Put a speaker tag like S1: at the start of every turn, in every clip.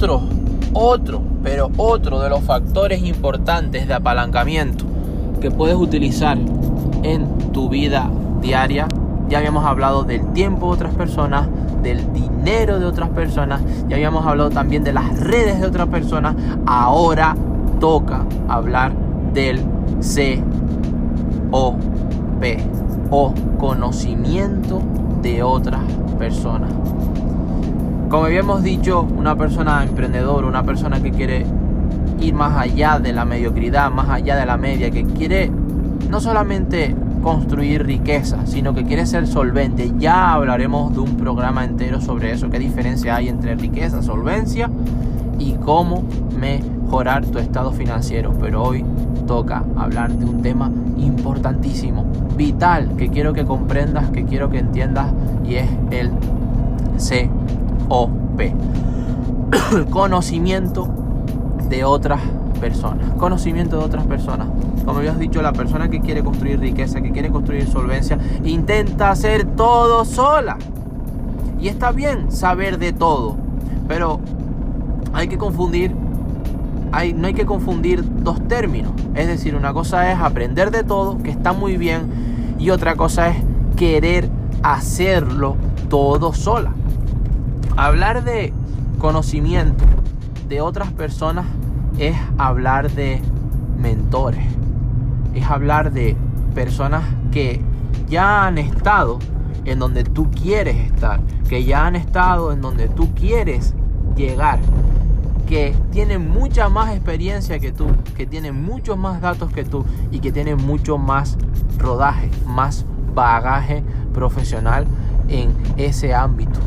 S1: otro, otro, pero otro de los factores importantes de apalancamiento que puedes utilizar en tu vida diaria. Ya habíamos hablado del tiempo de otras personas, del dinero de otras personas, ya habíamos hablado también de las redes de otras personas. Ahora toca hablar del COP o conocimiento de otras personas. Como habíamos dicho, una persona emprendedora, una persona que quiere ir más allá de la mediocridad, más allá de la media, que quiere no solamente construir riqueza, sino que quiere ser solvente. Ya hablaremos de un programa entero sobre eso, qué diferencia hay entre riqueza, solvencia y cómo mejorar tu estado financiero. Pero hoy toca hablar de un tema importantísimo, vital, que quiero que comprendas, que quiero que entiendas y es el COP. Conocimiento de otras personas. Conocimiento de otras personas. Como habías dicho, la persona que quiere construir riqueza, que quiere construir solvencia, intenta hacer todo sola. Y está bien saber de todo, pero hay que confundir, hay, no hay que confundir dos términos. Es decir, una cosa es aprender de todo, que está muy bien, y otra cosa es querer hacerlo todo sola. Hablar de conocimiento de otras personas es hablar de mentores, es hablar de personas que ya han estado en donde tú quieres estar, que ya han estado en donde tú quieres llegar, que tienen mucha más experiencia que tú, que tienen muchos más datos que tú y que tienen mucho más rodaje, más bagaje profesional en ese ámbito.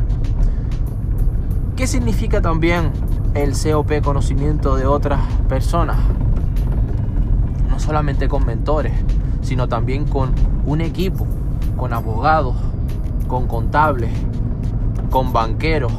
S1: ¿Qué significa también el COP conocimiento de otras personas? No solamente con mentores, sino también con un equipo, con abogados, con contables, con banqueros,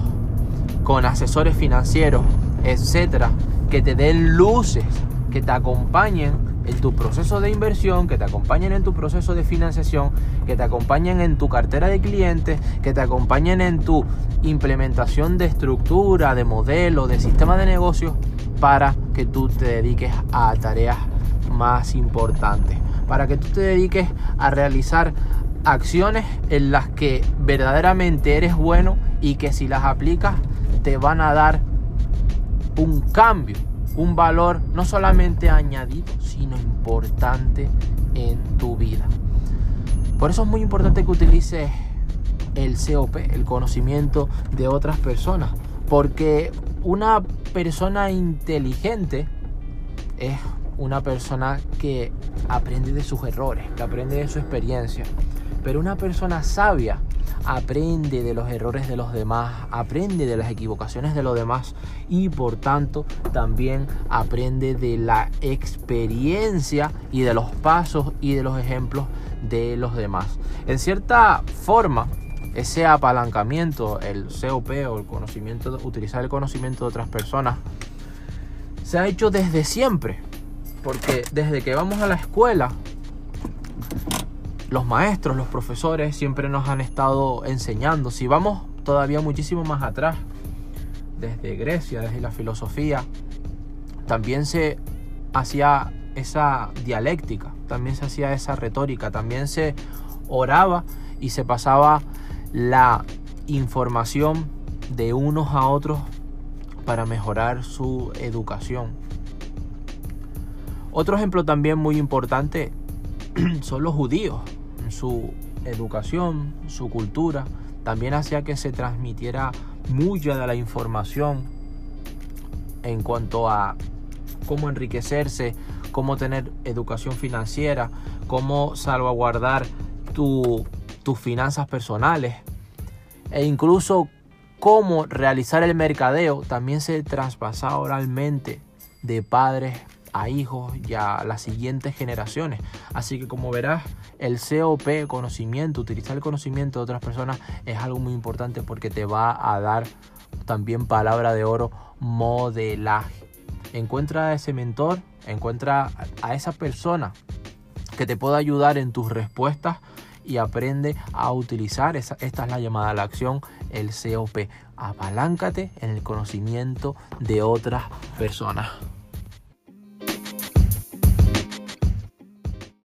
S1: con asesores financieros, etcétera, que te den luces, que te acompañen en tu proceso de inversión, que te acompañen en tu proceso de financiación, que te acompañen en tu cartera de clientes, que te acompañen en tu implementación de estructura, de modelo, de sistema de negocio, para que tú te dediques a tareas más importantes, para que tú te dediques a realizar acciones en las que verdaderamente eres bueno y que si las aplicas te van a dar un cambio, un valor no solamente añadido, sino importante en tu vida. Por eso es muy importante que utilices el COP, el conocimiento de otras personas, porque una persona inteligente es una persona que aprende de sus errores, que aprende de su experiencia. Pero una persona sabia aprende de los errores de los demás, aprende de las equivocaciones de los demás y por tanto también aprende de la experiencia y de los pasos y de los ejemplos de los demás. En cierta forma, ese apalancamiento, el COP o el conocimiento, utilizar el conocimiento de otras personas, se ha hecho desde siempre. Porque desde que vamos a la escuela, los maestros, los profesores siempre nos han estado enseñando. Si vamos todavía muchísimo más atrás, desde Grecia, desde la filosofía, también se hacía esa dialéctica, también se hacía esa retórica, también se oraba y se pasaba la información de unos a otros para mejorar su educación. Otro ejemplo también muy importante son los judíos su educación, su cultura, también hacía que se transmitiera mucha de la información en cuanto a cómo enriquecerse, cómo tener educación financiera, cómo salvaguardar tus finanzas personales e incluso cómo realizar el mercadeo también se traspasaba oralmente de padres a hijos y a las siguientes generaciones. Así que como verás, el COP, conocimiento, utilizar el conocimiento de otras personas es algo muy importante porque te va a dar también palabra de oro, modelaje. Encuentra a ese mentor, encuentra a esa persona que te pueda ayudar en tus respuestas y aprende a utilizar, esta es la llamada a la acción, el COP. Apaláncate en el conocimiento de otras personas.